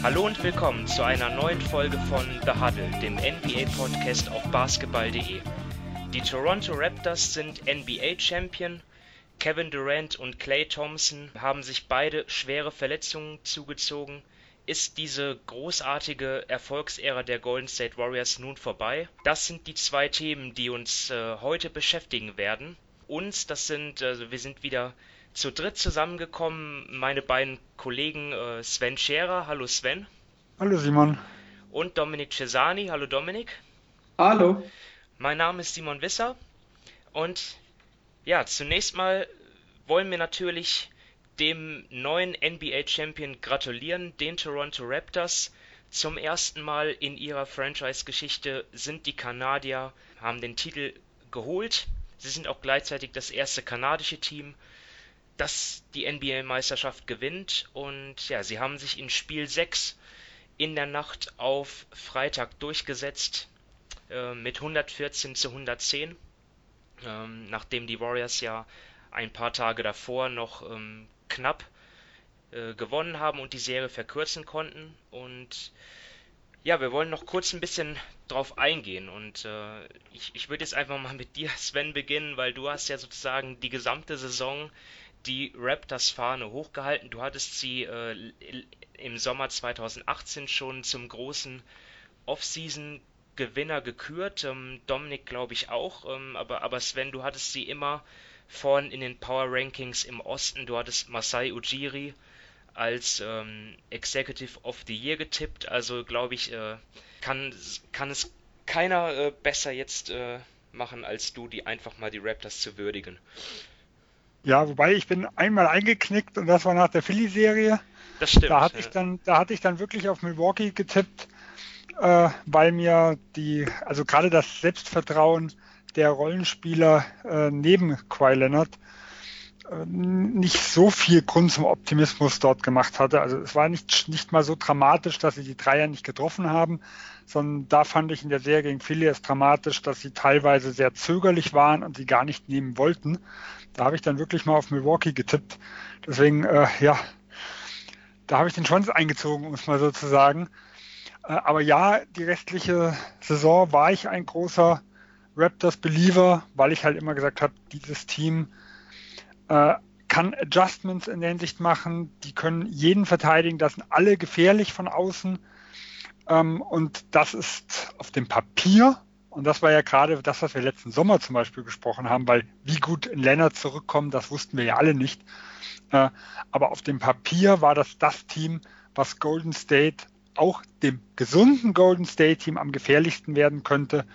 Hallo und willkommen zu einer neuen Folge von The Huddle, dem NBA-Podcast auf basketball.de. Die Toronto Raptors sind NBA-Champion. Kevin Durant und Clay Thompson haben sich beide schwere Verletzungen zugezogen. Ist diese großartige Erfolgsära der Golden State Warriors nun vorbei? Das sind die zwei Themen, die uns äh, heute beschäftigen werden. Uns, das sind, also wir sind wieder zu dritt zusammengekommen, meine beiden Kollegen äh, Sven Scherer, hallo Sven. Hallo Simon. Und Dominik Cesani, hallo Dominik. Hallo. Mein Name ist Simon Wisser und ja, zunächst mal wollen wir natürlich dem neuen NBA-Champion gratulieren, den Toronto Raptors. Zum ersten Mal in ihrer Franchise-Geschichte sind die Kanadier, haben den Titel geholt. Sie sind auch gleichzeitig das erste kanadische Team, das die NBA-Meisterschaft gewinnt. Und ja, sie haben sich in Spiel 6 in der Nacht auf Freitag durchgesetzt äh, mit 114 zu 110, ähm, nachdem die Warriors ja ein paar Tage davor noch ähm, knapp äh, gewonnen haben und die Serie verkürzen konnten. Und ja, wir wollen noch kurz ein bisschen drauf eingehen. Und äh, ich, ich würde jetzt einfach mal mit dir, Sven, beginnen, weil du hast ja sozusagen die gesamte Saison die Raptors-Fahne hochgehalten. Du hattest sie äh, im Sommer 2018 schon zum großen Off-Season-Gewinner gekürt. Ähm, Dominik glaube ich auch. Ähm, aber, aber Sven, du hattest sie immer vorn in den Power Rankings im Osten. Du hattest Masai Ujiri als ähm, Executive of the Year getippt. Also glaube ich, äh, kann, kann es keiner äh, besser jetzt äh, machen, als du, die einfach mal die Raptors zu würdigen. Ja, wobei ich bin einmal eingeknickt und das war nach der Philly-Serie. Das stimmt. Da hatte ja. ich dann, da hatte ich dann wirklich auf Milwaukee getippt, äh, weil mir die, also gerade das Selbstvertrauen der Rollenspieler äh, neben Kawhi Leonard äh, nicht so viel Grund zum Optimismus dort gemacht hatte. Also es war nicht, nicht mal so dramatisch, dass sie die Dreier nicht getroffen haben, sondern da fand ich in der Serie gegen Philly es dramatisch, dass sie teilweise sehr zögerlich waren und sie gar nicht nehmen wollten. Da habe ich dann wirklich mal auf Milwaukee getippt. Deswegen, äh, ja, da habe ich den Schwanz eingezogen, um es mal so zu sagen. Äh, aber ja, die restliche Saison war ich ein großer Raptors-Believer, weil ich halt immer gesagt habe, dieses Team äh, kann Adjustments in der Hinsicht machen, die können jeden verteidigen, das sind alle gefährlich von außen. Ähm, und das ist auf dem Papier, und das war ja gerade das, was wir letzten Sommer zum Beispiel gesprochen haben, weil wie gut in Leonard zurückkommen, das wussten wir ja alle nicht. Äh, aber auf dem Papier war das das Team, was Golden State auch dem gesunden Golden State Team am gefährlichsten werden könnte.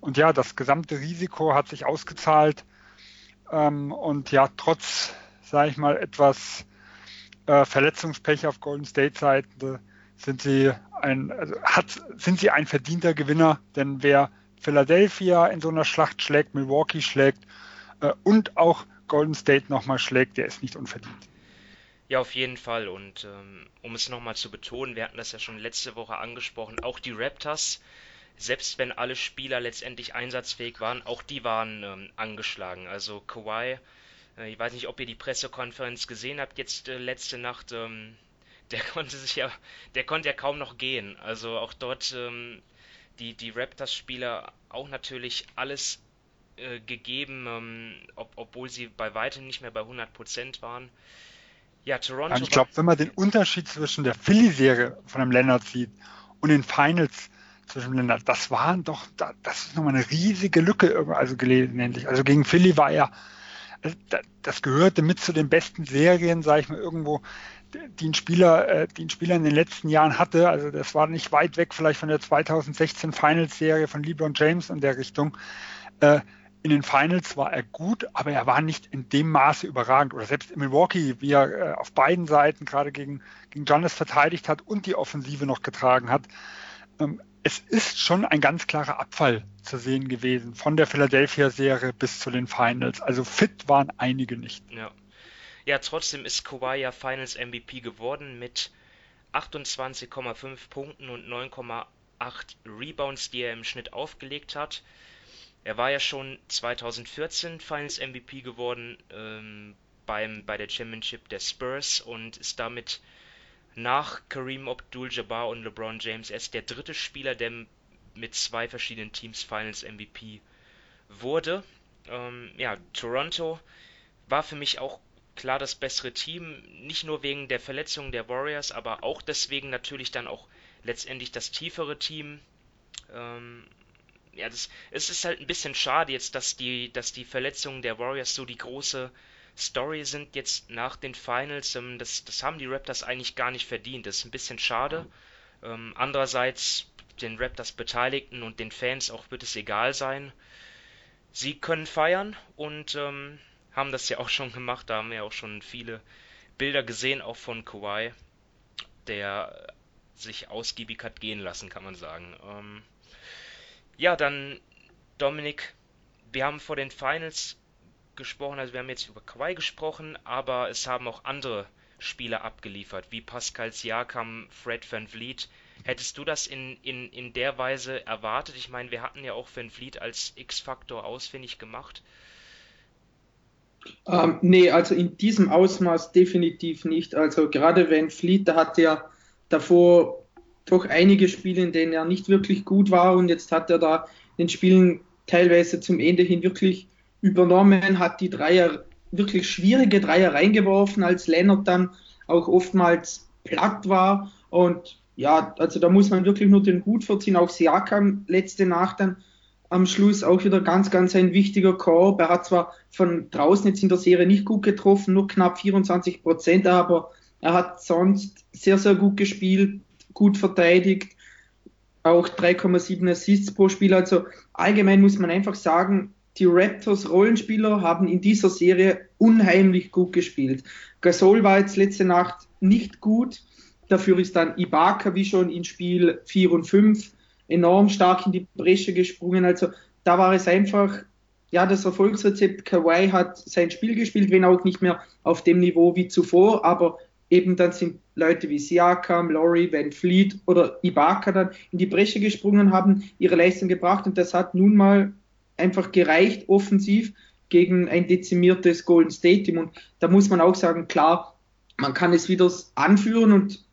Und ja, das gesamte Risiko hat sich ausgezahlt. Ähm, und ja, trotz, sage ich mal, etwas äh, Verletzungspech auf Golden State Seite sind sie ein, also hat, sind sie ein verdienter Gewinner, denn wer Philadelphia in so einer Schlacht schlägt, Milwaukee schlägt äh, und auch Golden State nochmal schlägt, der ist nicht unverdient. Ja, auf jeden Fall. Und ähm, um es nochmal zu betonen, wir hatten das ja schon letzte Woche angesprochen, auch die Raptors, selbst wenn alle Spieler letztendlich einsatzfähig waren, auch die waren ähm, angeschlagen. Also Kawhi, äh, ich weiß nicht, ob ihr die Pressekonferenz gesehen habt, jetzt äh, letzte Nacht, ähm, der konnte sich ja, der konnte ja kaum noch gehen. Also auch dort ähm, die, die Raptors-Spieler auch natürlich alles äh, gegeben, ähm, ob, obwohl sie bei weitem nicht mehr bei 100% waren. Ja, Toronto. ich glaube, wenn man den Unterschied zwischen der Philly-Serie von dem Leonard sieht und den Finals zwischen dem Leonard, das waren doch, das ist nochmal eine riesige Lücke, also gelesen endlich. Also gegen Philly war er, also das gehörte mit zu den besten Serien, sage ich mal, irgendwo, die ein Spieler, äh, die ein Spieler in den letzten Jahren hatte. Also das war nicht weit weg vielleicht von der 2016 Finals-Serie von LeBron James in der Richtung. Äh, in den Finals war er gut, aber er war nicht in dem Maße überragend. Oder selbst in Milwaukee, wie er äh, auf beiden Seiten gerade gegen, gegen Giannis verteidigt hat und die Offensive noch getragen hat. Ähm, es ist schon ein ganz klarer Abfall zu sehen gewesen, von der Philadelphia-Serie bis zu den Finals. Also fit waren einige nicht. Ja, ja trotzdem ist Kawhi ja Finals MVP geworden mit 28,5 Punkten und 9,8 Rebounds, die er im Schnitt aufgelegt hat. Er war ja schon 2014 Finals MVP geworden ähm, beim, bei der Championship der Spurs und ist damit nach Kareem Abdul-Jabbar und LeBron James. Er ist der dritte Spieler, der mit zwei verschiedenen Teams Finals MVP wurde. Ähm, ja, Toronto war für mich auch klar das bessere Team, nicht nur wegen der Verletzungen der Warriors, aber auch deswegen natürlich dann auch letztendlich das tiefere Team. Ähm, ja, das, es ist halt ein bisschen schade jetzt, dass die, dass die Verletzungen der Warriors so die große Story sind jetzt nach den Finals. Ähm, das, das haben die Raptors eigentlich gar nicht verdient. Das ist ein bisschen schade. Ähm, andererseits den Raptors Beteiligten und den Fans auch wird es egal sein. Sie können feiern und ähm, haben das ja auch schon gemacht. Da haben wir ja auch schon viele Bilder gesehen, auch von Kawhi, der sich ausgiebig hat gehen lassen, kann man sagen. Ähm, ja, dann Dominik, wir haben vor den Finals gesprochen, also wir haben jetzt über Kawhi gesprochen, aber es haben auch andere Spieler abgeliefert, wie Pascal Siakam, Fred Van Vliet. Hättest du das in, in, in der Weise erwartet? Ich meine, wir hatten ja auch Van Vliet als X-Faktor ausfindig gemacht. Ähm, nee, also in diesem Ausmaß definitiv nicht. Also gerade Van Vliet, da hat er davor doch einige Spiele, in denen er nicht wirklich gut war und jetzt hat er da den Spielen teilweise zum Ende hin wirklich übernommen, hat die Dreier, wirklich schwierige Dreier reingeworfen, als Leonard dann auch oftmals platt war. Und ja, also da muss man wirklich nur den Hut verziehen. Auch Siakam letzte Nacht dann am Schluss auch wieder ganz, ganz ein wichtiger Korb. Er hat zwar von draußen jetzt in der Serie nicht gut getroffen, nur knapp 24 Prozent, aber er hat sonst sehr, sehr gut gespielt, gut verteidigt, auch 3,7 Assists pro Spiel. Also allgemein muss man einfach sagen, die Raptors Rollenspieler haben in dieser Serie unheimlich gut gespielt. Gasol war jetzt letzte Nacht nicht gut. Dafür ist dann Ibaka, wie schon in Spiel 4 und 5, enorm stark in die Bresche gesprungen. Also da war es einfach, ja, das Erfolgsrezept. Kawhi hat sein Spiel gespielt, wenn auch nicht mehr auf dem Niveau wie zuvor, aber eben dann sind Leute wie Siakam, Laurie, Van Fleet oder Ibaka dann in die Bresche gesprungen, haben ihre Leistung gebracht und das hat nun mal einfach gereicht offensiv gegen ein dezimiertes Golden State Team. Und da muss man auch sagen, klar, man kann es wieder anführen und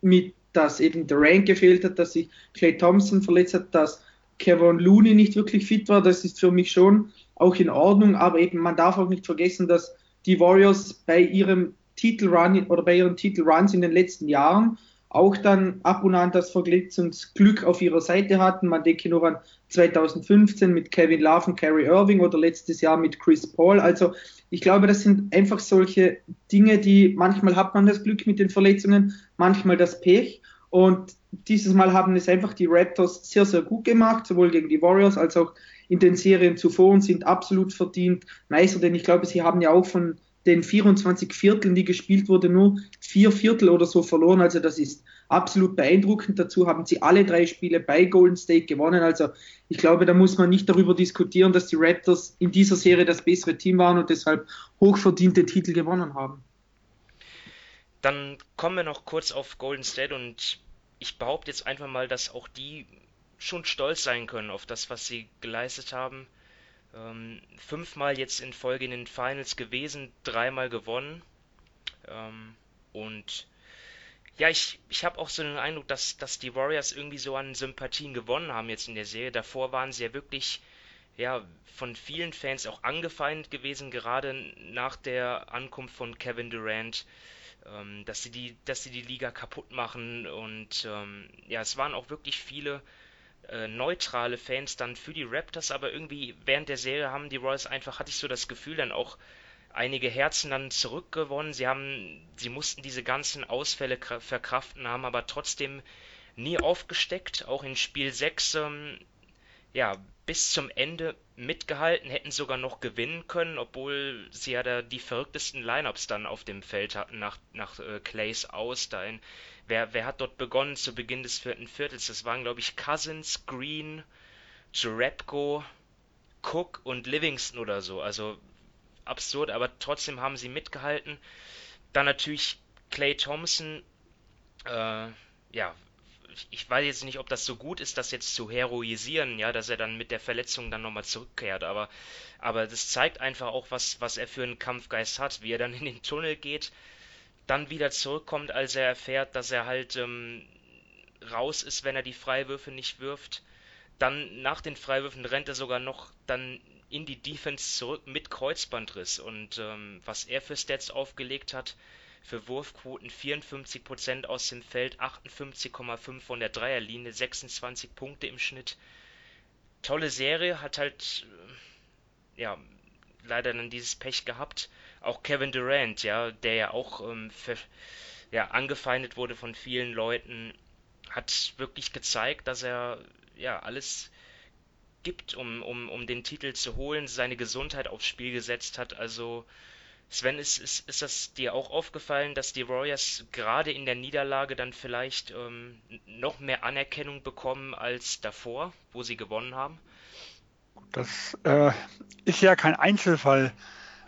mit, dass eben der Rank gefehlt hat, dass sich Clay Thompson verletzt hat, dass Kevin Looney nicht wirklich fit war, das ist für mich schon auch in Ordnung, aber eben man darf auch nicht vergessen, dass die Warriors bei ihrem Titelrun oder bei ihren Titelruns in den letzten Jahren auch dann ab und an das Verletzungsglück auf ihrer Seite hatten. Man denke nur an 2015 mit Kevin Love und Kerry Irving oder letztes Jahr mit Chris Paul. Also ich glaube, das sind einfach solche Dinge, die manchmal hat man das Glück mit den Verletzungen, manchmal das Pech. Und dieses Mal haben es einfach die Raptors sehr, sehr gut gemacht, sowohl gegen die Warriors als auch in den Serien zuvor und sind absolut verdient Meister, denn ich glaube, sie haben ja auch von den 24 Vierteln, die gespielt wurde, nur vier Viertel oder so verloren. Also das ist absolut beeindruckend. Dazu haben sie alle drei Spiele bei Golden State gewonnen. Also ich glaube, da muss man nicht darüber diskutieren, dass die Raptors in dieser Serie das bessere Team waren und deshalb hochverdiente Titel gewonnen haben. Dann kommen wir noch kurz auf Golden State und ich behaupte jetzt einfach mal, dass auch die schon stolz sein können auf das, was sie geleistet haben. Ähm, fünfmal jetzt in Folge in den Finals gewesen, dreimal gewonnen. Ähm, und ja, ich, ich habe auch so den Eindruck, dass, dass die Warriors irgendwie so an Sympathien gewonnen haben jetzt in der Serie. Davor waren sie ja wirklich ja, von vielen Fans auch angefeindet gewesen, gerade nach der Ankunft von Kevin Durant, ähm, dass sie die, dass sie die Liga kaputt machen und ähm, ja, es waren auch wirklich viele äh, neutrale Fans dann für die Raptors, aber irgendwie während der Serie haben die Royals einfach, hatte ich so das Gefühl, dann auch einige Herzen dann zurückgewonnen. Sie haben, sie mussten diese ganzen Ausfälle verkraften, haben aber trotzdem nie aufgesteckt. Auch in Spiel 6, ähm, ja, bis zum Ende mitgehalten, hätten sogar noch gewinnen können, obwohl sie ja da die verrücktesten Lineups dann auf dem Feld hatten nach, nach äh, Clays aus. Wer, wer hat dort begonnen zu Beginn des vierten Viertels? Das waren, glaube ich, Cousins, Green, Jerebko, Cook und Livingston oder so. Also absurd, aber trotzdem haben sie mitgehalten. Dann natürlich Clay Thompson, äh, ja, ich weiß jetzt nicht, ob das so gut ist, das jetzt zu heroisieren, ja, dass er dann mit der Verletzung dann nochmal zurückkehrt, aber, aber das zeigt einfach auch, was, was er für einen Kampfgeist hat, wie er dann in den Tunnel geht, dann wieder zurückkommt, als er erfährt, dass er halt ähm, raus ist, wenn er die Freiwürfe nicht wirft. Dann nach den Freiwürfen rennt er sogar noch dann in die Defense zurück mit Kreuzbandriss. Und ähm, was er für Stats aufgelegt hat, für Wurfquoten 54% aus dem Feld, 58,5 von der Dreierlinie, 26 Punkte im Schnitt. Tolle Serie, hat halt äh, ja leider dann dieses Pech gehabt. Auch Kevin Durant, ja, der ja auch ähm, für, ja, angefeindet wurde von vielen Leuten, hat wirklich gezeigt, dass er ja alles gibt, um, um, um den Titel zu holen, seine Gesundheit aufs Spiel gesetzt hat. Also Sven, ist, ist, ist das dir auch aufgefallen, dass die Warriors gerade in der Niederlage dann vielleicht ähm, noch mehr Anerkennung bekommen als davor, wo sie gewonnen haben? Das äh, ist ja kein Einzelfall,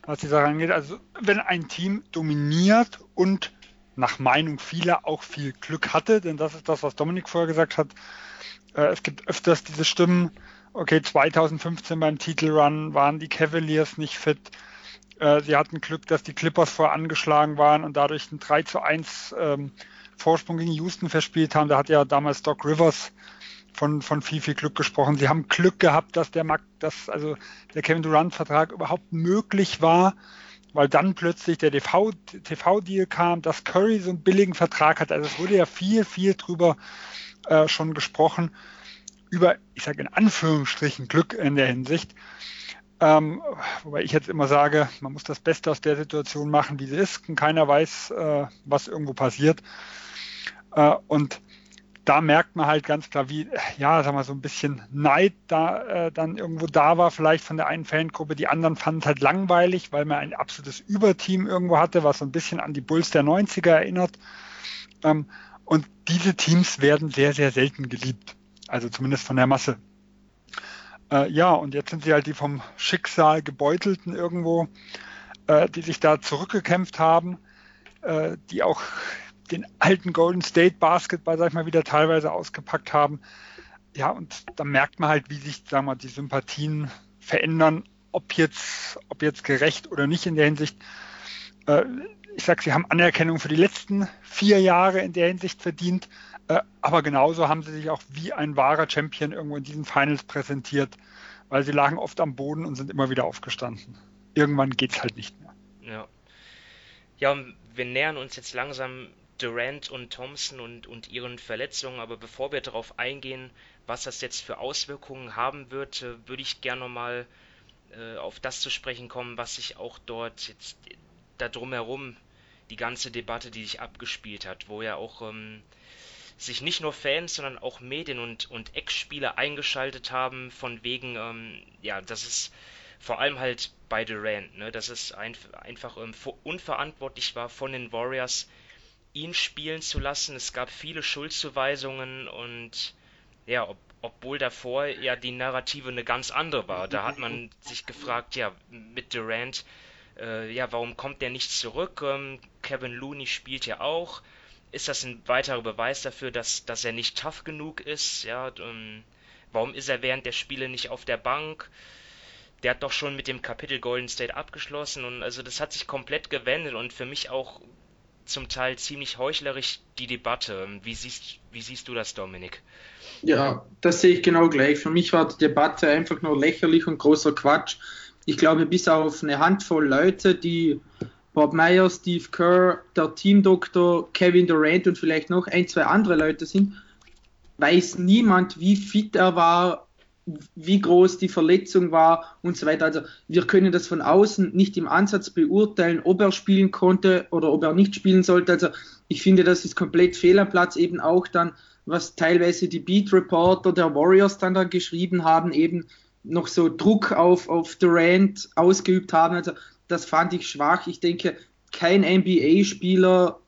was die Sache angeht. Also wenn ein Team dominiert und nach Meinung vieler auch viel Glück hatte, denn das ist das, was Dominik vorher gesagt hat. Äh, es gibt öfters diese Stimmen, okay, 2015 beim Titelrun waren die Cavaliers nicht fit. Äh, sie hatten Glück, dass die Clippers vorangeschlagen waren und dadurch einen 3 zu 1 ähm, Vorsprung gegen Houston verspielt haben. Da hat ja damals Doc Rivers von, von viel, viel Glück gesprochen. Sie haben Glück gehabt, dass der, dass also der Kevin Durant-Vertrag überhaupt möglich war, weil dann plötzlich der TV-Deal kam, dass Curry so einen billigen Vertrag hat. Also es wurde ja viel, viel drüber äh, schon gesprochen, über, ich sage in Anführungsstrichen, Glück in der Hinsicht. Ähm, wobei ich jetzt immer sage, man muss das Beste aus der Situation machen, wie sie ist. Und keiner weiß, äh, was irgendwo passiert. Äh, und da merkt man halt ganz klar, wie, ja, sag mal, so ein bisschen Neid da äh, dann irgendwo da war, vielleicht von der einen Fangruppe. Die anderen fanden es halt langweilig, weil man ein absolutes Überteam irgendwo hatte, was so ein bisschen an die Bulls der 90er erinnert. Ähm, und diese Teams werden sehr, sehr selten geliebt. Also zumindest von der Masse. Äh, ja, und jetzt sind sie halt die vom Schicksal gebeutelten irgendwo, äh, die sich da zurückgekämpft haben, äh, die auch den alten Golden State Basketball, sag ich mal, wieder teilweise ausgepackt haben. Ja, und da merkt man halt, wie sich, sagen wir, die Sympathien verändern, ob jetzt, ob jetzt gerecht oder nicht in der Hinsicht. Äh, ich sag, sie haben Anerkennung für die letzten vier Jahre in der Hinsicht verdient. Äh, aber genauso haben sie sich auch wie ein wahrer Champion irgendwo in diesen Finals präsentiert, weil sie lagen oft am Boden und sind immer wieder aufgestanden. Irgendwann geht es halt nicht mehr. Ja. Ja, wir nähern uns jetzt langsam Durant und Thompson und, und ihren Verletzungen, aber bevor wir darauf eingehen, was das jetzt für Auswirkungen haben wird, äh, würde ich gerne nochmal äh, auf das zu sprechen kommen, was sich auch dort jetzt da drumherum, die ganze Debatte, die sich abgespielt hat, wo ja auch ähm, sich nicht nur Fans, sondern auch Medien und, und Ex-Spieler eingeschaltet haben, von wegen, ähm, ja, dass es vor allem halt bei Durant, ne, dass es ein, einfach ähm, unverantwortlich war von den Warriors, ihn spielen zu lassen. Es gab viele Schuldzuweisungen und ja, ob, obwohl davor ja die Narrative eine ganz andere war. Da hat man sich gefragt, ja, mit Durant, äh, ja, warum kommt der nicht zurück? Ähm, Kevin Looney spielt ja auch ist das ein weiterer Beweis dafür, dass, dass er nicht tough genug ist? Ja, ähm, warum ist er während der Spiele nicht auf der Bank? Der hat doch schon mit dem Kapitel Golden State abgeschlossen und also das hat sich komplett gewendet und für mich auch zum Teil ziemlich heuchlerisch die Debatte. Wie siehst, wie siehst du das, Dominik? Ja, das sehe ich genau gleich. Für mich war die Debatte einfach nur lächerlich und großer Quatsch. Ich glaube, bis auf eine Handvoll Leute, die Bob Meyer, Steve Kerr, der Teamdoktor, Kevin Durant und vielleicht noch ein, zwei andere Leute sind, weiß niemand, wie fit er war, wie groß die Verletzung war und so weiter. Also wir können das von außen nicht im Ansatz beurteilen, ob er spielen konnte oder ob er nicht spielen sollte. Also ich finde, das ist komplett fehl am Platz, eben auch dann, was teilweise die Beat Reporter der Warriors dann da geschrieben haben, eben noch so Druck auf, auf Durant ausgeübt haben. Also das fand ich schwach. Ich denke, kein NBA-Spieler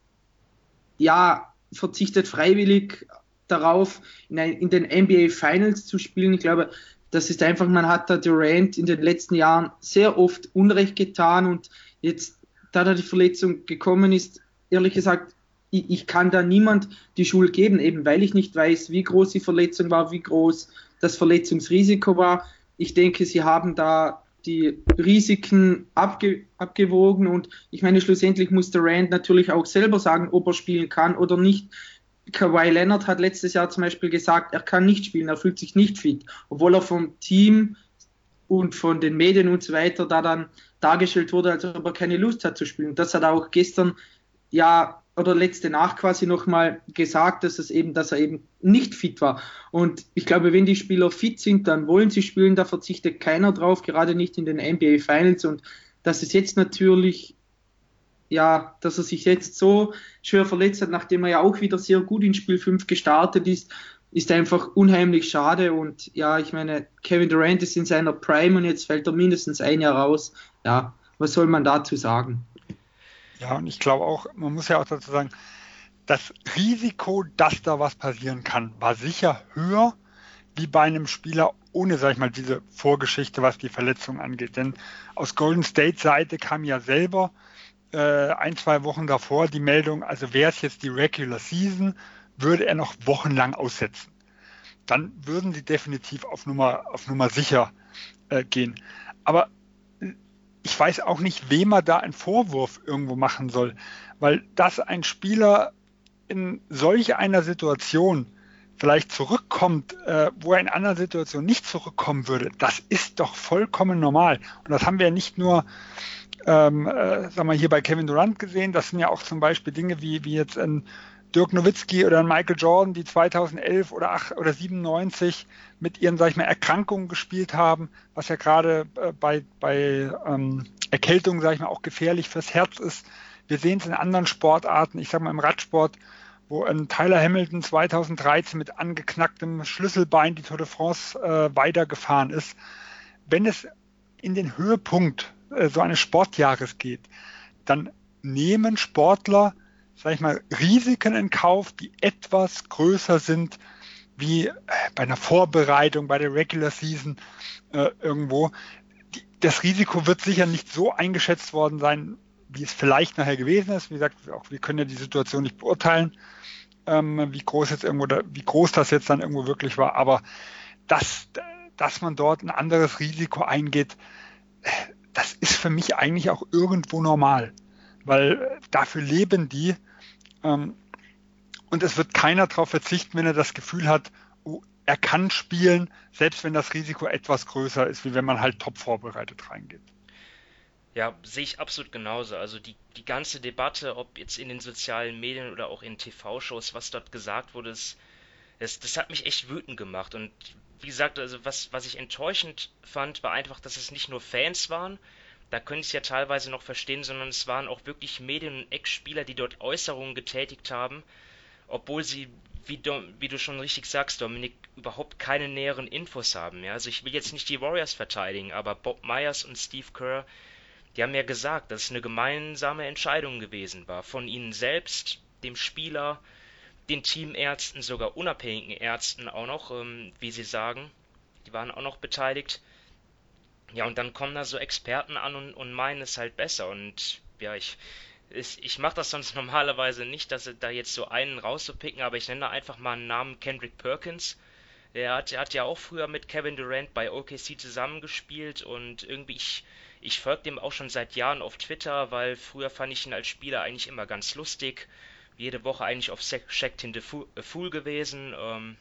ja, verzichtet freiwillig darauf, in, ein, in, den NBA Finals zu spielen. Ich glaube, das ist einfach, man hat da Durant in den letzten Jahren sehr oft Unrecht getan und jetzt, da da die Verletzung gekommen ist, ehrlich gesagt, ich, ich kann da niemand die Schuld geben, eben weil ich nicht weiß, wie groß die Verletzung war, wie groß das Verletzungsrisiko war. Ich denke, sie haben da die Risiken abge, abgewogen und ich meine, schlussendlich muss der Rand natürlich auch selber sagen, ob er spielen kann oder nicht. Kawhi Leonard hat letztes Jahr zum Beispiel gesagt, er kann nicht spielen, er fühlt sich nicht fit, obwohl er vom Team und von den Medien und so weiter da dann dargestellt wurde, als ob er keine Lust hat zu spielen. Das hat er auch gestern ja oder letzte Nacht quasi nochmal gesagt, dass es eben, dass er eben nicht fit war. Und ich glaube, wenn die Spieler fit sind, dann wollen sie spielen, da verzichtet keiner drauf, gerade nicht in den NBA Finals. Und dass es jetzt natürlich, ja, dass er sich jetzt so schwer verletzt hat, nachdem er ja auch wieder sehr gut in Spiel 5 gestartet ist, ist einfach unheimlich schade. Und ja, ich meine, Kevin Durant ist in seiner Prime und jetzt fällt er mindestens ein Jahr raus. Ja, was soll man dazu sagen? Ja, und ich glaube auch, man muss ja auch dazu sagen, das Risiko, dass da was passieren kann, war sicher höher wie bei einem Spieler ohne, sag ich mal, diese Vorgeschichte, was die Verletzung angeht. Denn aus Golden State Seite kam ja selber äh, ein, zwei Wochen davor die Meldung, also wäre es jetzt die Regular Season, würde er noch wochenlang aussetzen. Dann würden sie definitiv auf Nummer, auf Nummer sicher äh, gehen. Aber ich weiß auch nicht, wem er da einen Vorwurf irgendwo machen soll, weil dass ein Spieler in solch einer Situation vielleicht zurückkommt, äh, wo er in einer Situation nicht zurückkommen würde, das ist doch vollkommen normal. Und das haben wir nicht nur ähm, äh, sagen wir hier bei Kevin Durant gesehen, das sind ja auch zum Beispiel Dinge wie, wie jetzt ein Dirk Nowitzki oder ein Michael Jordan, die 2011 oder 8 oder 97 mit ihren, sag ich mal, Erkrankungen gespielt haben, was ja gerade äh, bei, bei ähm, Erkältung, sag ich mal, auch gefährlich fürs Herz ist. Wir sehen es in anderen Sportarten, ich sag mal im Radsport, wo ein Tyler Hamilton 2013 mit angeknacktem Schlüsselbein die Tour de France äh, weitergefahren ist. Wenn es in den Höhepunkt äh, so eines Sportjahres geht, dann nehmen Sportler sag ich mal, Risiken in Kauf, die etwas größer sind wie äh, bei einer Vorbereitung, bei der Regular Season äh, irgendwo. Die, das Risiko wird sicher nicht so eingeschätzt worden sein, wie es vielleicht nachher gewesen ist. Wie gesagt, auch wir können ja die Situation nicht beurteilen, ähm, wie groß jetzt irgendwo, da, wie groß das jetzt dann irgendwo wirklich war. Aber dass, dass man dort ein anderes Risiko eingeht, äh, das ist für mich eigentlich auch irgendwo normal weil dafür leben die. Ähm, und es wird keiner darauf verzichten, wenn er das Gefühl hat, oh, er kann spielen, selbst wenn das Risiko etwas größer ist, wie wenn man halt top vorbereitet reingeht. Ja, sehe ich absolut genauso. Also die, die ganze Debatte, ob jetzt in den sozialen Medien oder auch in TV-Shows, was dort gesagt wurde, das, das, das hat mich echt wütend gemacht. Und wie gesagt, also was, was ich enttäuschend fand, war einfach, dass es nicht nur Fans waren, da könnte ich ja teilweise noch verstehen, sondern es waren auch wirklich Medien- und Ex-Spieler, die dort Äußerungen getätigt haben, obwohl sie, wie du, wie du schon richtig sagst, Dominik, überhaupt keine näheren Infos haben. Ja? Also ich will jetzt nicht die Warriors verteidigen, aber Bob Myers und Steve Kerr, die haben ja gesagt, dass es eine gemeinsame Entscheidung gewesen war. Von ihnen selbst, dem Spieler, den Teamärzten, sogar unabhängigen Ärzten auch noch, ähm, wie sie sagen. Die waren auch noch beteiligt. Ja, und dann kommen da so Experten an und, und meinen es halt besser. Und ja, ich, ich, ich mache das sonst normalerweise nicht, dass da jetzt so einen rauszupicken, aber ich nenne da einfach mal einen Namen Kendrick Perkins. Der hat, der hat ja auch früher mit Kevin Durant bei OKC zusammengespielt und irgendwie ich, ich folge dem auch schon seit Jahren auf Twitter, weil früher fand ich ihn als Spieler eigentlich immer ganz lustig. Jede Woche eigentlich auf Checked in the Fool gewesen. Ähm,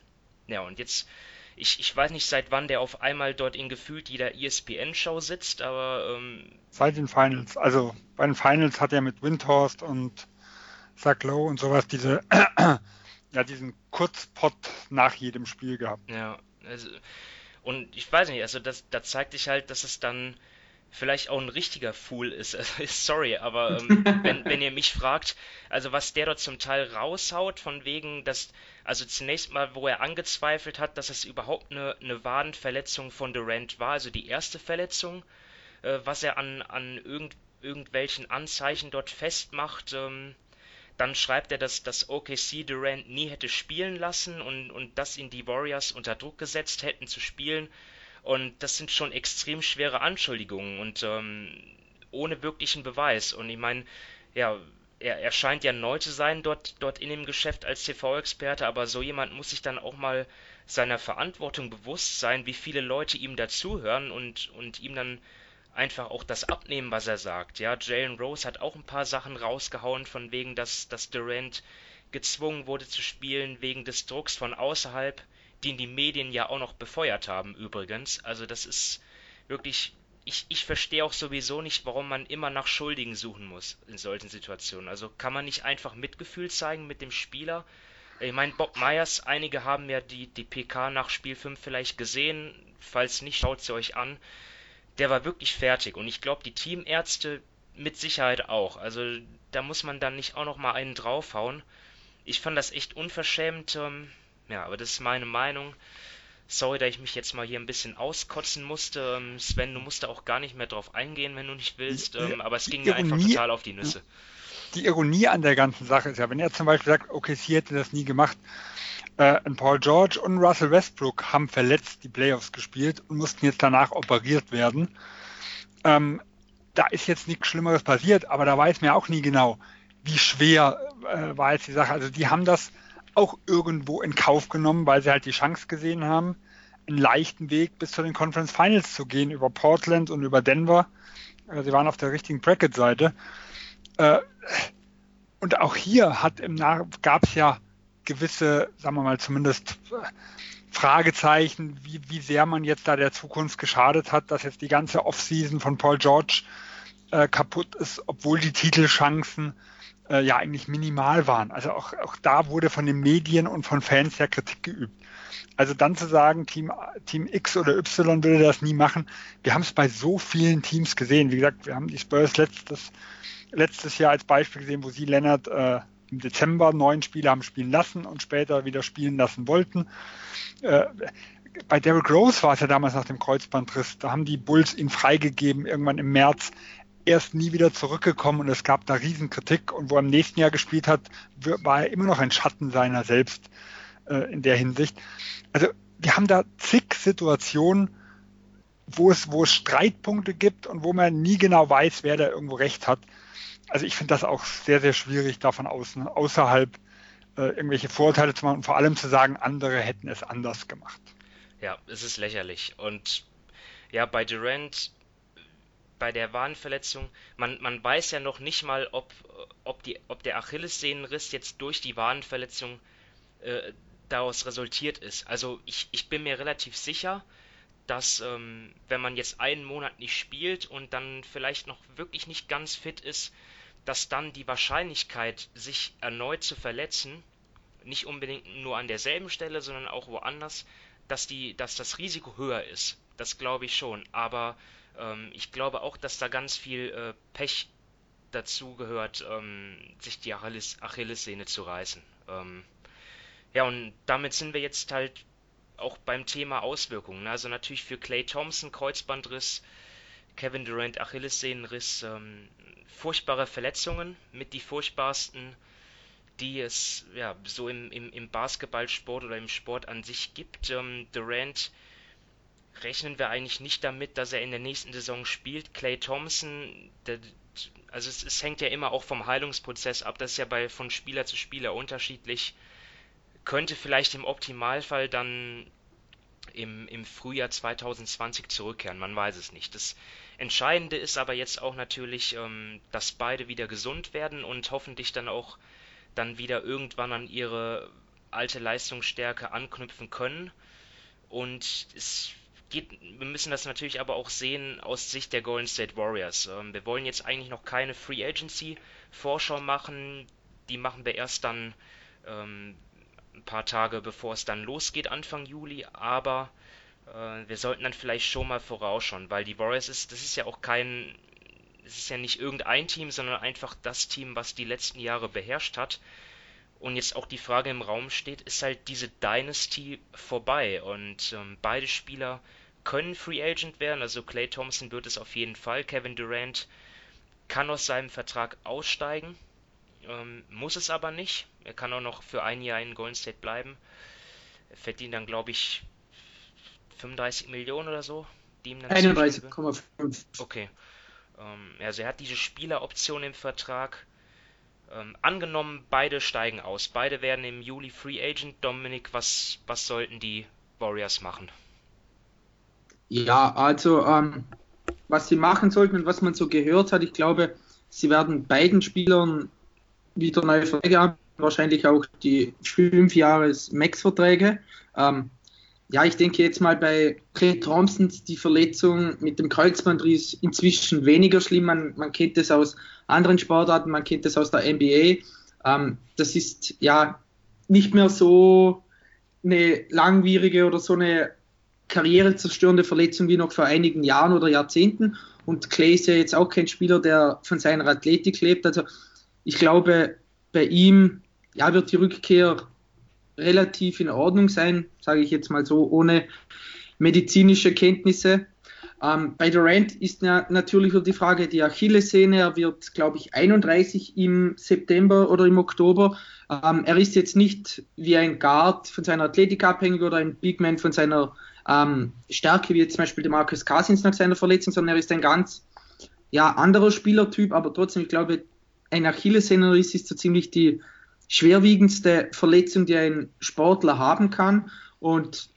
ja, und jetzt ich, ich weiß nicht, seit wann der auf einmal dort in gefühlt jeder ESPN-Show sitzt, aber. Ähm, seit den Finals. Also bei den Finals hat er mit Windhorst und Zach Lowe und sowas diese, ja, diesen Kurzpot nach jedem Spiel gehabt. Ja, also, und ich weiß nicht, also das, da zeigt sich halt, dass es dann vielleicht auch ein richtiger Fool ist. Also, sorry, aber ähm, wenn, wenn ihr mich fragt, also was der dort zum Teil raushaut, von wegen, dass, also zunächst mal, wo er angezweifelt hat, dass es überhaupt eine, eine Wadenverletzung von Durant war, also die erste Verletzung, äh, was er an, an irgend, irgendwelchen Anzeichen dort festmacht, ähm, dann schreibt er, dass das OKC Durant nie hätte spielen lassen und, und dass ihn die Warriors unter Druck gesetzt hätten zu spielen und das sind schon extrem schwere Anschuldigungen und ähm, ohne wirklichen Beweis. Und ich meine, ja, er, er scheint ja neu zu sein dort, dort in dem Geschäft als TV-Experte, aber so jemand muss sich dann auch mal seiner Verantwortung bewusst sein, wie viele Leute ihm dazuhören und, und ihm dann einfach auch das abnehmen, was er sagt. Ja, Jalen Rose hat auch ein paar Sachen rausgehauen, von wegen, dass, dass Durant gezwungen wurde zu spielen, wegen des Drucks von außerhalb, den die Medien ja auch noch befeuert haben übrigens. Also das ist wirklich, ich, ich verstehe auch sowieso nicht, warum man immer nach Schuldigen suchen muss in solchen Situationen. Also kann man nicht einfach Mitgefühl zeigen mit dem Spieler? Ich meine, Bob Myers, einige haben ja die, die PK nach Spiel 5 vielleicht gesehen. Falls nicht, schaut sie euch an der war wirklich fertig. Und ich glaube, die Teamärzte mit Sicherheit auch. Also da muss man dann nicht auch noch mal einen draufhauen. Ich fand das echt unverschämt. Ähm, ja, aber das ist meine Meinung. Sorry, dass ich mich jetzt mal hier ein bisschen auskotzen musste. Ähm, Sven, du musst da auch gar nicht mehr drauf eingehen, wenn du nicht willst. Ähm, aber es ging mir einfach total auf die Nüsse. Die Ironie an der ganzen Sache ist ja, wenn er zum Beispiel sagt, okay, sie hätte das nie gemacht, äh, Paul George und Russell Westbrook haben verletzt die Playoffs gespielt und mussten jetzt danach operiert werden. Ähm, da ist jetzt nichts Schlimmeres passiert, aber da weiß man ja auch nie genau, wie schwer äh, war jetzt die Sache. Also die haben das auch irgendwo in Kauf genommen, weil sie halt die Chance gesehen haben, einen leichten Weg bis zu den Conference Finals zu gehen, über Portland und über Denver. Äh, sie waren auf der richtigen Bracket-Seite. Äh, und auch hier gab es ja gewisse, sagen wir mal zumindest Fragezeichen, wie, wie sehr man jetzt da der Zukunft geschadet hat, dass jetzt die ganze Offseason von Paul George äh, kaputt ist, obwohl die Titelchancen äh, ja eigentlich minimal waren. Also auch, auch da wurde von den Medien und von Fans ja Kritik geübt. Also dann zu sagen, Team, Team X oder Y würde das nie machen. Wir haben es bei so vielen Teams gesehen. Wie gesagt, wir haben die Spurs letztes, letztes Jahr als Beispiel gesehen, wo sie Leonard äh, im Dezember neun Spiele haben spielen lassen und später wieder spielen lassen wollten. Äh, bei Derrick Rose war es ja damals nach dem Kreuzbandriss, da haben die Bulls ihn freigegeben, irgendwann im März. Er ist nie wieder zurückgekommen und es gab da Riesenkritik und wo er im nächsten Jahr gespielt hat, war er immer noch ein Schatten seiner selbst äh, in der Hinsicht. Also wir haben da zig Situationen, wo es, wo es Streitpunkte gibt und wo man nie genau weiß, wer da irgendwo recht hat also ich finde das auch sehr, sehr schwierig, davon außen, außerhalb äh, irgendwelche Vorteile zu machen und vor allem zu sagen, andere hätten es anders gemacht. Ja, es ist lächerlich. Und ja, bei Durant, bei der Wadenverletzung, man, man weiß ja noch nicht mal, ob, ob, die, ob der Achillessehnenriss jetzt durch die Wadenverletzung äh, daraus resultiert ist. Also ich, ich bin mir relativ sicher, dass ähm, wenn man jetzt einen Monat nicht spielt und dann vielleicht noch wirklich nicht ganz fit ist, dass dann die Wahrscheinlichkeit, sich erneut zu verletzen, nicht unbedingt nur an derselben Stelle, sondern auch woanders, dass, die, dass das Risiko höher ist. Das glaube ich schon. Aber ähm, ich glaube auch, dass da ganz viel äh, Pech dazu gehört, ähm, sich die Achilles Achillessehne zu reißen. Ähm, ja, und damit sind wir jetzt halt auch beim Thema Auswirkungen. Also natürlich für Clay Thompson Kreuzbandriss, Kevin Durant Achillessehnenriss, ähm, furchtbare Verletzungen mit die furchtbarsten, die es ja so im, im, im Basketballsport oder im Sport an sich gibt. Ähm, Durant rechnen wir eigentlich nicht damit, dass er in der nächsten Saison spielt. Clay Thompson, der, also es, es, hängt ja immer auch vom Heilungsprozess ab, das ist ja bei von Spieler zu Spieler unterschiedlich. Könnte vielleicht im Optimalfall dann im, im Frühjahr 2020 zurückkehren, man weiß es nicht. Das Entscheidende ist aber jetzt auch natürlich, ähm, dass beide wieder gesund werden und hoffentlich dann auch dann wieder irgendwann an ihre alte Leistungsstärke anknüpfen können. Und es geht, wir müssen das natürlich aber auch sehen aus Sicht der Golden State Warriors. Ähm, wir wollen jetzt eigentlich noch keine Free Agency Vorschau machen. Die machen wir erst dann ähm, ein paar Tage bevor es dann losgeht, Anfang Juli. Aber äh, wir sollten dann vielleicht schon mal vorausschauen, weil die Warriors ist, das ist ja auch kein, es ist ja nicht irgendein Team, sondern einfach das Team, was die letzten Jahre beherrscht hat. Und jetzt auch die Frage im Raum steht, ist halt diese Dynasty vorbei? Und ähm, beide Spieler können Free Agent werden, also Clay Thompson wird es auf jeden Fall. Kevin Durant kann aus seinem Vertrag aussteigen, ähm, muss es aber nicht. Er kann auch noch für ein Jahr in Golden State bleiben. Er verdient dann, glaube ich, 35 Millionen oder so, die ihm dann 31,5. Okay. Ähm, also er hat diese Spieleroption im Vertrag. Ähm, angenommen, beide steigen aus. Beide werden im Juli Free Agent. Dominik, was, was sollten die Warriors machen? Ja, also ähm, was sie machen sollten und was man so gehört hat. Ich glaube, sie werden beiden Spielern wieder neue Verträge haben, wahrscheinlich auch die fünf Jahres Max-Verträge. Ähm, ja, ich denke jetzt mal bei Clay Thompson die Verletzung mit dem Kreuzbandriss inzwischen weniger schlimm. Man, man kennt es aus anderen Sportarten, man kennt es aus der NBA. Ähm, das ist ja nicht mehr so eine langwierige oder so eine karrierezerstörende Verletzung wie noch vor einigen Jahren oder Jahrzehnten. Und Clay ist ja jetzt auch kein Spieler, der von seiner Athletik lebt. Also ich glaube, bei ihm ja, wird die Rückkehr relativ in Ordnung sein, sage ich jetzt mal so, ohne medizinische Kenntnisse. Ähm, bei Durant ist ja natürlich die Frage die Achillessehne. Er wird, glaube ich, 31 im September oder im Oktober. Ähm, er ist jetzt nicht wie ein Guard von seiner Athletik abhängig oder ein Big Man von seiner ähm, Stärke, wie jetzt zum Beispiel der Marcus Cousins nach seiner Verletzung, sondern er ist ein ganz ja, anderer Spielertyp, aber trotzdem, ich glaube, ein Achillessehnenriss ist so ziemlich die schwerwiegendste Verletzung, die ein Sportler haben kann. Und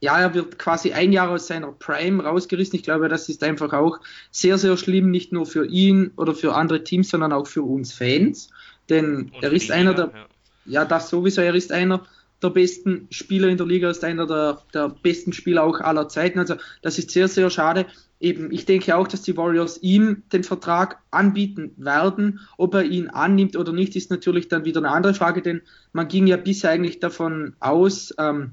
ja, er wird quasi ein Jahr aus seiner Prime rausgerissen. Ich glaube, das ist einfach auch sehr, sehr schlimm, nicht nur für ihn oder für andere Teams, sondern auch für uns Fans. Denn Und er ist einer der, ja. ja, das sowieso, er ist einer der besten Spieler in der Liga, ist einer der, der besten Spieler auch aller Zeiten. Also das ist sehr, sehr schade. Eben, ich denke auch, dass die Warriors ihm den Vertrag anbieten werden. Ob er ihn annimmt oder nicht, ist natürlich dann wieder eine andere Frage, denn man ging ja bisher eigentlich davon aus, ähm,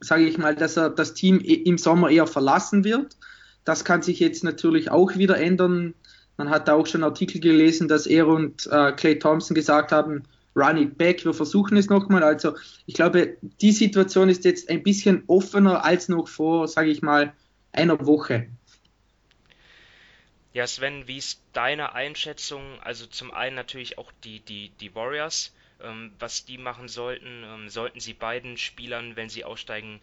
sage ich mal, dass er das Team im Sommer eher verlassen wird. Das kann sich jetzt natürlich auch wieder ändern. Man hat da auch schon Artikel gelesen, dass er und äh, Clay Thompson gesagt haben, run it back, wir versuchen es nochmal. Also ich glaube, die Situation ist jetzt ein bisschen offener als noch vor, sage ich mal, einer Woche. Ja, Sven, wie ist deine Einschätzung? Also zum einen natürlich auch die, die, die Warriors, ähm, was die machen sollten. Ähm, sollten sie beiden Spielern, wenn sie aussteigen,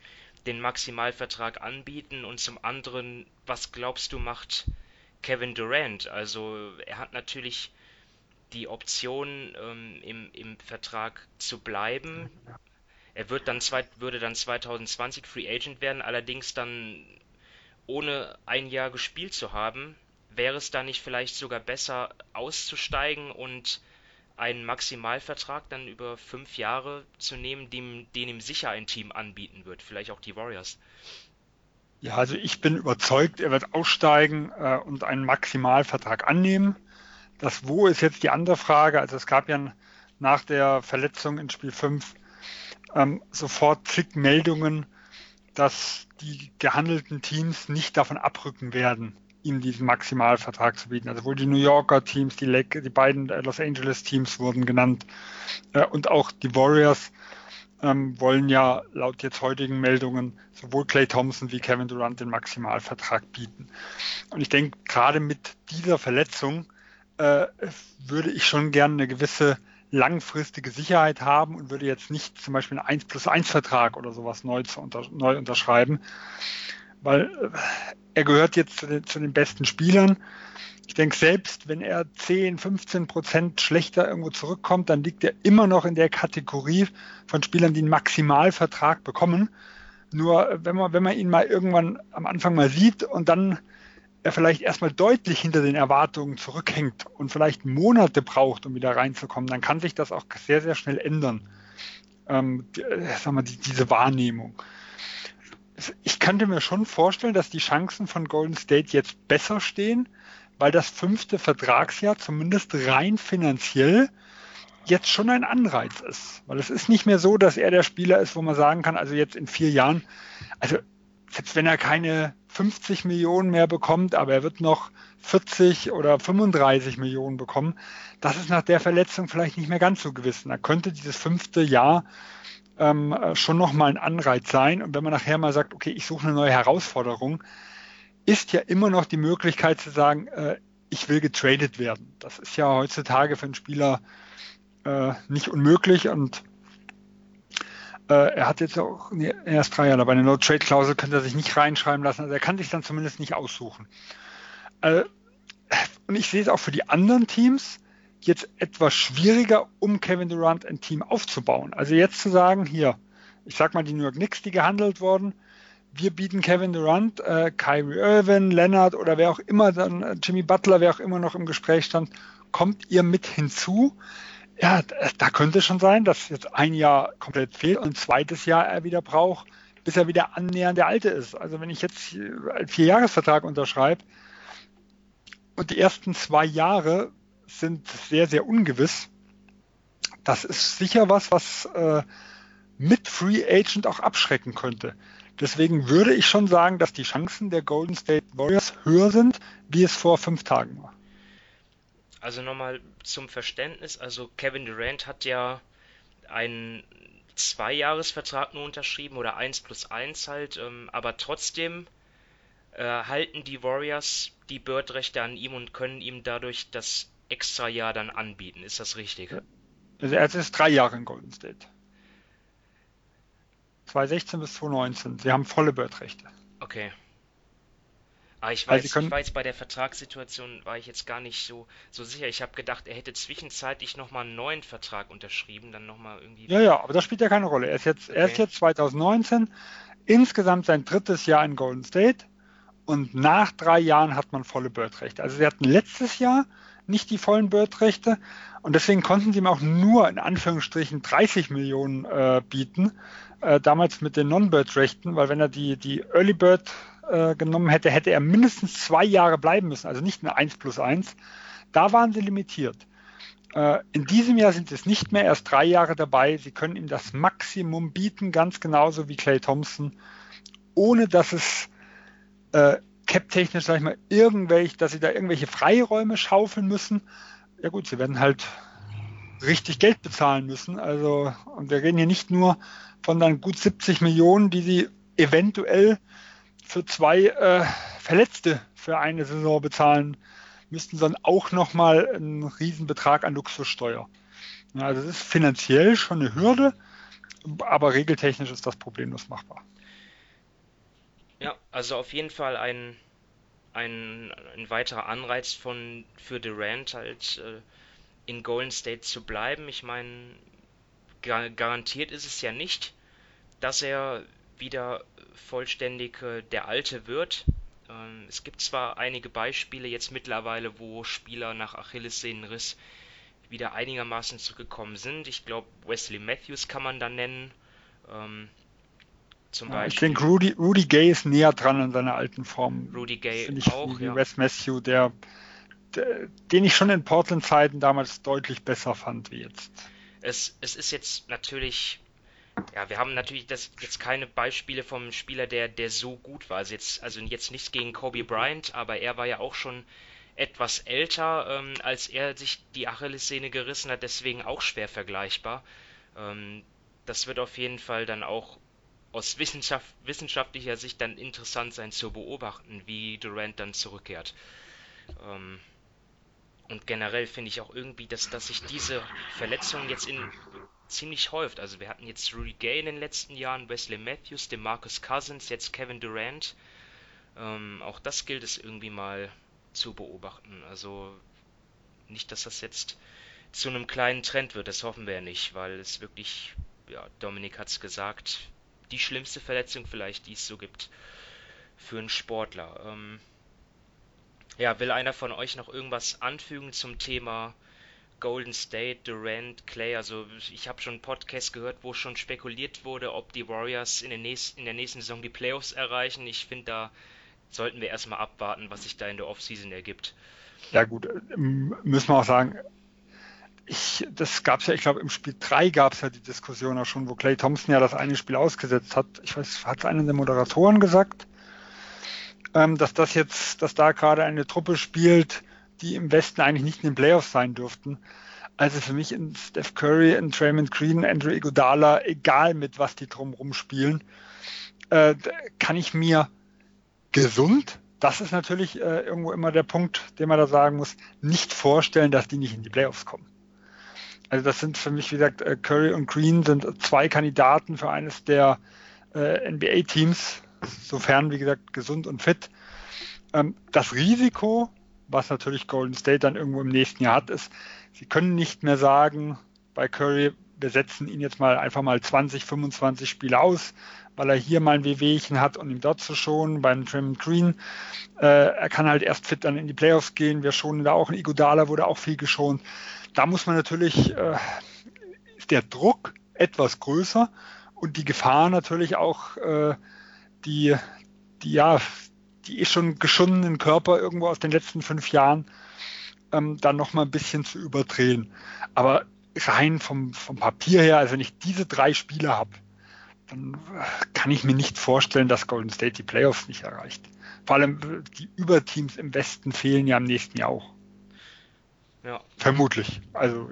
den Maximalvertrag anbieten? Und zum anderen, was glaubst du, macht Kevin Durant? Also er hat natürlich die Option, ähm, im, im Vertrag zu bleiben. Er wird dann zwei, würde dann 2020 Free Agent werden, allerdings dann ohne ein Jahr gespielt zu haben. Wäre es da nicht vielleicht sogar besser auszusteigen und einen Maximalvertrag dann über fünf Jahre zu nehmen, dem, den ihm sicher ein Team anbieten wird, vielleicht auch die Warriors? Ja, also ich bin überzeugt, er wird aussteigen äh, und einen Maximalvertrag annehmen. Das Wo ist jetzt die andere Frage. Also es gab ja nach der Verletzung in Spiel 5 ähm, sofort zig Meldungen, dass die gehandelten Teams nicht davon abrücken werden, ihm diesen Maximalvertrag zu bieten. Also wohl die New Yorker Teams, die, Le die beiden Los Angeles Teams wurden genannt äh, und auch die Warriors ähm, wollen ja laut jetzt heutigen Meldungen sowohl Clay Thompson wie Kevin Durant den Maximalvertrag bieten. Und ich denke, gerade mit dieser Verletzung äh, würde ich schon gerne eine gewisse langfristige Sicherheit haben und würde jetzt nicht zum Beispiel einen 1 plus 1 Vertrag oder sowas neu, unter, neu unterschreiben, weil äh, er gehört jetzt zu den, zu den besten Spielern. Ich denke, selbst wenn er 10, 15 Prozent schlechter irgendwo zurückkommt, dann liegt er immer noch in der Kategorie von Spielern, die einen Maximalvertrag bekommen. Nur wenn man, wenn man ihn mal irgendwann am Anfang mal sieht und dann er vielleicht erstmal deutlich hinter den Erwartungen zurückhängt und vielleicht Monate braucht, um wieder reinzukommen, dann kann sich das auch sehr, sehr schnell ändern. Ähm, äh, sag mal, die, diese Wahrnehmung. Ich könnte mir schon vorstellen, dass die Chancen von Golden State jetzt besser stehen, weil das fünfte Vertragsjahr zumindest rein finanziell jetzt schon ein Anreiz ist. Weil es ist nicht mehr so, dass er der Spieler ist, wo man sagen kann, also jetzt in vier Jahren, also selbst wenn er keine 50 Millionen mehr bekommt, aber er wird noch 40 oder 35 Millionen bekommen, das ist nach der Verletzung vielleicht nicht mehr ganz so gewiss. da könnte dieses fünfte Jahr ähm, schon nochmal ein Anreiz sein. Und wenn man nachher mal sagt, okay, ich suche eine neue Herausforderung, ist ja immer noch die Möglichkeit zu sagen, äh, ich will getradet werden. Das ist ja heutzutage für einen Spieler äh, nicht unmöglich und er hat jetzt auch erst drei Jahre, aber eine No-Trade-Klausel könnte er sich nicht reinschreiben lassen. Also er kann sich dann zumindest nicht aussuchen. Äh, und ich sehe es auch für die anderen Teams jetzt etwas schwieriger, um Kevin Durant ein Team aufzubauen. Also jetzt zu sagen, hier, ich sag mal die New York Knicks, die gehandelt wurden, wir bieten Kevin Durant, äh, Kyrie Irvin, Leonard oder wer auch immer dann, äh, Jimmy Butler, wer auch immer noch im Gespräch stand, kommt ihr mit hinzu? Ja, da könnte schon sein, dass jetzt ein Jahr komplett fehlt und ein zweites Jahr er wieder braucht, bis er wieder annähernd der Alte ist. Also wenn ich jetzt einen Vierjahresvertrag unterschreibe und die ersten zwei Jahre sind sehr, sehr ungewiss, das ist sicher was, was äh, mit Free Agent auch abschrecken könnte. Deswegen würde ich schon sagen, dass die Chancen der Golden State Warriors höher sind, wie es vor fünf Tagen war. Also nochmal zum Verständnis, also Kevin Durant hat ja einen Zweijahresvertrag nur unterschrieben oder 1 plus 1 halt, ähm, aber trotzdem äh, halten die Warriors die Bird-Rechte an ihm und können ihm dadurch das extra Jahr dann anbieten. Ist das richtig? Also er ist drei Jahre in Golden State. 2016 bis 2019. Sie haben volle Bird-Rechte. Okay. Aber ich weiß, ich war jetzt bei der Vertragssituation, war ich jetzt gar nicht so, so sicher. Ich habe gedacht, er hätte zwischenzeitlich nochmal einen neuen Vertrag unterschrieben, dann nochmal irgendwie. Ja, ja, aber das spielt ja keine Rolle. Er ist jetzt, okay. er ist jetzt 2019, insgesamt sein drittes Jahr in Golden State und nach drei Jahren hat man volle Bird-Rechte. Also sie hatten letztes Jahr nicht die vollen Bird-Rechte und deswegen konnten sie ihm auch nur in Anführungsstrichen 30 Millionen äh, bieten, äh, damals mit den Non-Bird-Rechten, weil wenn er die, die Early Bird äh, genommen hätte, hätte er mindestens zwei Jahre bleiben müssen, also nicht eine 1 plus 1. Da waren sie limitiert. Äh, in diesem Jahr sind es nicht mehr, erst drei Jahre dabei. Sie können ihm das Maximum bieten, ganz genauso wie Clay Thompson, ohne dass es äh, cap-technisch, sag ich mal, irgendwelche, dass sie da irgendwelche Freiräume schaufeln müssen. Ja gut, sie werden halt richtig Geld bezahlen müssen. Also, und wir reden hier nicht nur von dann gut 70 Millionen, die sie eventuell für zwei äh, Verletzte für eine Saison bezahlen müssten, sondern auch nochmal einen Riesenbetrag an Luxussteuer. Ja, also das ist finanziell schon eine Hürde, aber regeltechnisch ist das problemlos machbar. Ja, also auf jeden Fall ein, ein, ein weiterer Anreiz von, für Durant halt äh, in Golden State zu bleiben. Ich meine, gar, garantiert ist es ja nicht, dass er wieder vollständig äh, der Alte wird. Ähm, es gibt zwar einige Beispiele jetzt mittlerweile, wo Spieler nach Achillessehnenriss wieder einigermaßen zurückgekommen sind. Ich glaube, Wesley Matthews kann man da nennen. Ähm, zum ja, Ich denke, Rudy, Rudy Gay ist näher dran an seiner alten Form. Rudy Gay ich, auch, wie ja. Wes Matthew, der, der, den ich schon in Portland-Zeiten damals deutlich besser fand wie jetzt. Es, es ist jetzt natürlich ja, wir haben natürlich das jetzt keine Beispiele vom Spieler, der, der so gut war. Also jetzt, also jetzt nichts gegen Kobe Bryant, aber er war ja auch schon etwas älter, ähm, als er sich die Achillessehne gerissen hat, deswegen auch schwer vergleichbar. Ähm, das wird auf jeden Fall dann auch aus Wissenschaft, wissenschaftlicher Sicht dann interessant sein zu beobachten, wie Durant dann zurückkehrt. Ähm, und generell finde ich auch irgendwie, dass, dass sich diese Verletzungen jetzt in ziemlich häuft. Also wir hatten jetzt Rudy Gay in den letzten Jahren, Wesley Matthews, DeMarcus Cousins, jetzt Kevin Durant. Ähm, auch das gilt es irgendwie mal zu beobachten. Also nicht, dass das jetzt zu einem kleinen Trend wird, das hoffen wir ja nicht, weil es wirklich, ja, Dominik hat es gesagt, die schlimmste Verletzung vielleicht, die es so gibt für einen Sportler. Ähm, ja, will einer von euch noch irgendwas anfügen zum Thema Golden State, Durant, Clay, also ich habe schon einen Podcast gehört, wo schon spekuliert wurde, ob die Warriors in, nächsten, in der nächsten Saison die Playoffs erreichen. Ich finde, da sollten wir erstmal abwarten, was sich da in der Offseason ergibt. Ja gut, ähm, müssen wir auch sagen, ich, das gab es ja, ich glaube im Spiel 3 gab es ja die Diskussion auch schon, wo Clay Thompson ja das eine Spiel ausgesetzt hat. Ich weiß, hat es einer der Moderatoren gesagt, ähm, dass das jetzt, dass da gerade eine Truppe spielt, die im Westen eigentlich nicht in den Playoffs sein dürften. Also für mich in Steph Curry, in Draymond Green, Andrew Iguodala, egal mit was die drumherum spielen, äh, kann ich mir gesund, das ist natürlich äh, irgendwo immer der Punkt, den man da sagen muss, nicht vorstellen, dass die nicht in die Playoffs kommen. Also das sind für mich, wie gesagt, äh, Curry und Green sind zwei Kandidaten für eines der äh, NBA-Teams, sofern, wie gesagt, gesund und fit. Ähm, das Risiko, was natürlich Golden State dann irgendwo im nächsten Jahr hat, ist, sie können nicht mehr sagen bei Curry, wir setzen ihn jetzt mal einfach mal 20, 25 Spiele aus, weil er hier mal ein Wehwehchen hat und ihm dort zu schonen, beim Draymond Green. Äh, er kann halt erst fit dann in die Playoffs gehen. Wir schonen da auch. In Igodala wurde auch viel geschont. Da muss man natürlich, äh, ist der Druck etwas größer und die Gefahr natürlich auch, äh, die, die ja, die eh schon geschundenen Körper irgendwo aus den letzten fünf Jahren ähm, dann nochmal ein bisschen zu überdrehen. Aber rein vom, vom Papier her, also wenn ich diese drei Spiele habe, dann kann ich mir nicht vorstellen, dass Golden State die Playoffs nicht erreicht. Vor allem die Überteams im Westen fehlen ja im nächsten Jahr auch. Ja. Vermutlich. Also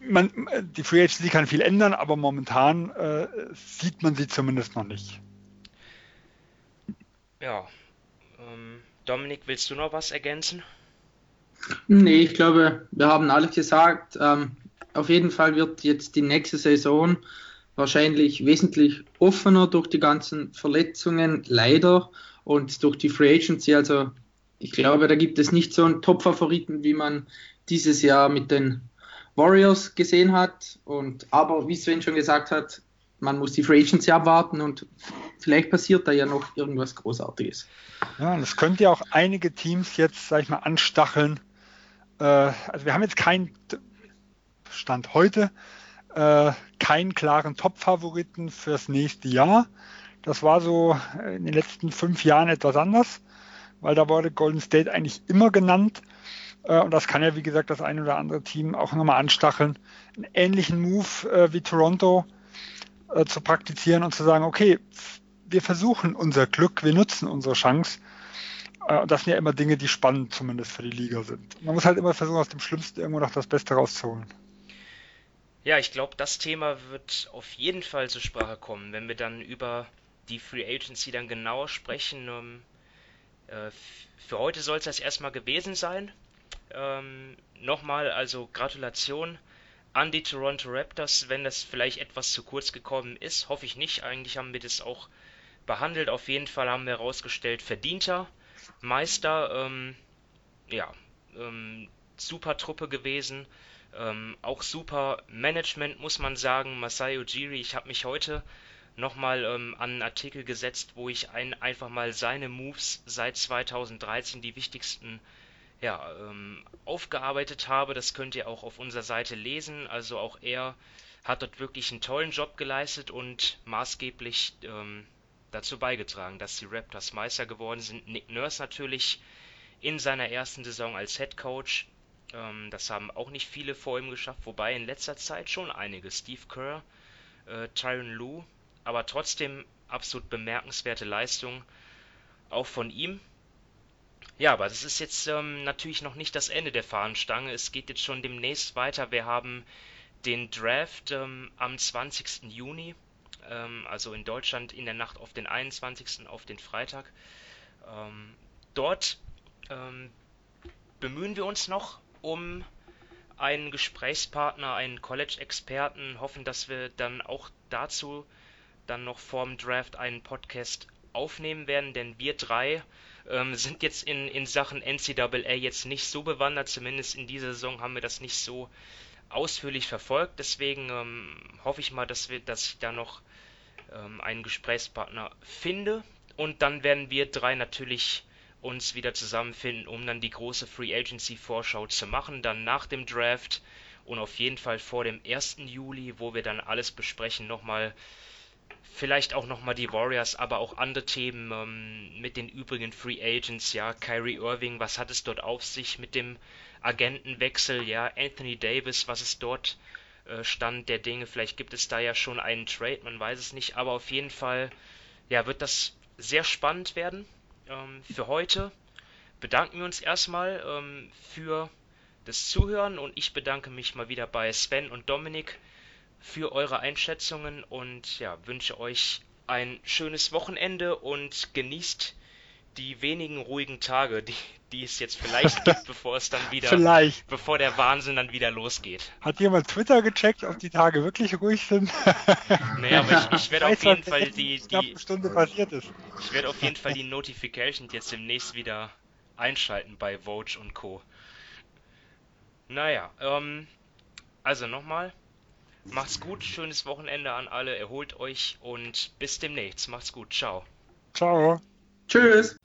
man, die Free Agency kann viel ändern, aber momentan äh, sieht man sie zumindest noch nicht. Ja. Dominik, willst du noch was ergänzen? Nee, ich glaube, wir haben alles gesagt. Ähm, auf jeden Fall wird jetzt die nächste Saison wahrscheinlich wesentlich offener durch die ganzen Verletzungen, leider, und durch die Free Agency. Also ich glaube, da gibt es nicht so einen Top-Favoriten, wie man dieses Jahr mit den Warriors gesehen hat. Und aber wie Sven schon gesagt hat, man muss die Free Agency abwarten und vielleicht passiert da ja noch irgendwas Großartiges. Ja, das könnte ja auch einige Teams jetzt, sag ich mal, anstacheln. Äh, also wir haben jetzt keinen Stand heute äh, keinen klaren Top-Favoriten fürs nächste Jahr. Das war so in den letzten fünf Jahren etwas anders, weil da wurde Golden State eigentlich immer genannt. Äh, und das kann ja, wie gesagt, das ein oder andere Team auch nochmal anstacheln, einen ähnlichen Move äh, wie Toronto äh, zu praktizieren und zu sagen, okay, wir versuchen unser Glück, wir nutzen unsere Chance. Äh, das sind ja immer Dinge, die spannend zumindest für die Liga sind. Man muss halt immer versuchen, aus dem Schlimmsten irgendwo noch das Beste rauszuholen. Ja, ich glaube, das Thema wird auf jeden Fall zur Sprache kommen, wenn wir dann über die Free Agency dann genauer sprechen. Ähm, äh, für heute soll es das erstmal gewesen sein. Ähm, Nochmal, also Gratulation an die Toronto Raptors, wenn das vielleicht etwas zu kurz gekommen ist. Hoffe ich nicht. Eigentlich haben wir das auch behandelt. Auf jeden Fall haben wir herausgestellt, verdienter Meister. Ähm, ja, ähm, super Truppe gewesen. Ähm, auch super Management, muss man sagen. Masai Ujiri, ich habe mich heute nochmal ähm, an einen Artikel gesetzt, wo ich ein, einfach mal seine Moves seit 2013, die wichtigsten, ja, ähm, aufgearbeitet habe. Das könnt ihr auch auf unserer Seite lesen. Also auch er hat dort wirklich einen tollen Job geleistet und maßgeblich ähm, dazu beigetragen, dass die Raptors Meister geworden sind. Nick Nurse natürlich in seiner ersten Saison als Head Coach ähm, das haben auch nicht viele vor ihm geschafft, wobei in letzter Zeit schon einige. Steve Kerr, äh, Tyron Lue, aber trotzdem absolut bemerkenswerte Leistung auch von ihm. Ja, aber das ist jetzt ähm, natürlich noch nicht das Ende der Fahnenstange. Es geht jetzt schon demnächst weiter. Wir haben den Draft ähm, am 20. Juni, ähm, also in Deutschland in der Nacht auf den 21. auf den Freitag. Ähm, dort ähm, bemühen wir uns noch um einen Gesprächspartner, einen College-Experten, hoffen, dass wir dann auch dazu dann noch vorm Draft einen Podcast aufnehmen werden, denn wir drei ähm, sind jetzt in, in Sachen NCAA jetzt nicht so bewandert, zumindest in dieser Saison haben wir das nicht so ausführlich verfolgt, deswegen ähm, hoffe ich mal, dass wir, dass ich da noch ähm, einen Gesprächspartner finde. Und dann werden wir drei natürlich uns wieder zusammenfinden, um dann die große Free Agency Vorschau zu machen, dann nach dem Draft und auf jeden Fall vor dem 1. Juli, wo wir dann alles besprechen, nochmal vielleicht auch nochmal die Warriors, aber auch andere Themen ähm, mit den übrigen Free Agents, ja, Kyrie Irving, was hat es dort auf sich mit dem Agentenwechsel, ja, Anthony Davis, was ist dort äh, Stand der Dinge, vielleicht gibt es da ja schon einen Trade, man weiß es nicht, aber auf jeden Fall, ja, wird das sehr spannend werden ähm, für heute. Bedanken wir uns erstmal ähm, für das Zuhören und ich bedanke mich mal wieder bei Sven und Dominik für eure Einschätzungen und ja, wünsche euch ein schönes Wochenende und genießt die wenigen ruhigen Tage, die, die es jetzt vielleicht gibt, bevor es dann wieder, vielleicht. bevor der Wahnsinn dann wieder losgeht. Hat jemand Twitter gecheckt, ob die Tage wirklich ruhig sind? naja, aber ich, ich werde auf jeden Fall die, die Stunde passiert ist. Ich werde auf jeden Fall die Notifications jetzt demnächst wieder einschalten bei Vogue und Co. Naja, ähm, also nochmal, Macht's gut, schönes Wochenende an alle, erholt euch und bis demnächst. Macht's gut, ciao. Ciao. Tschüss.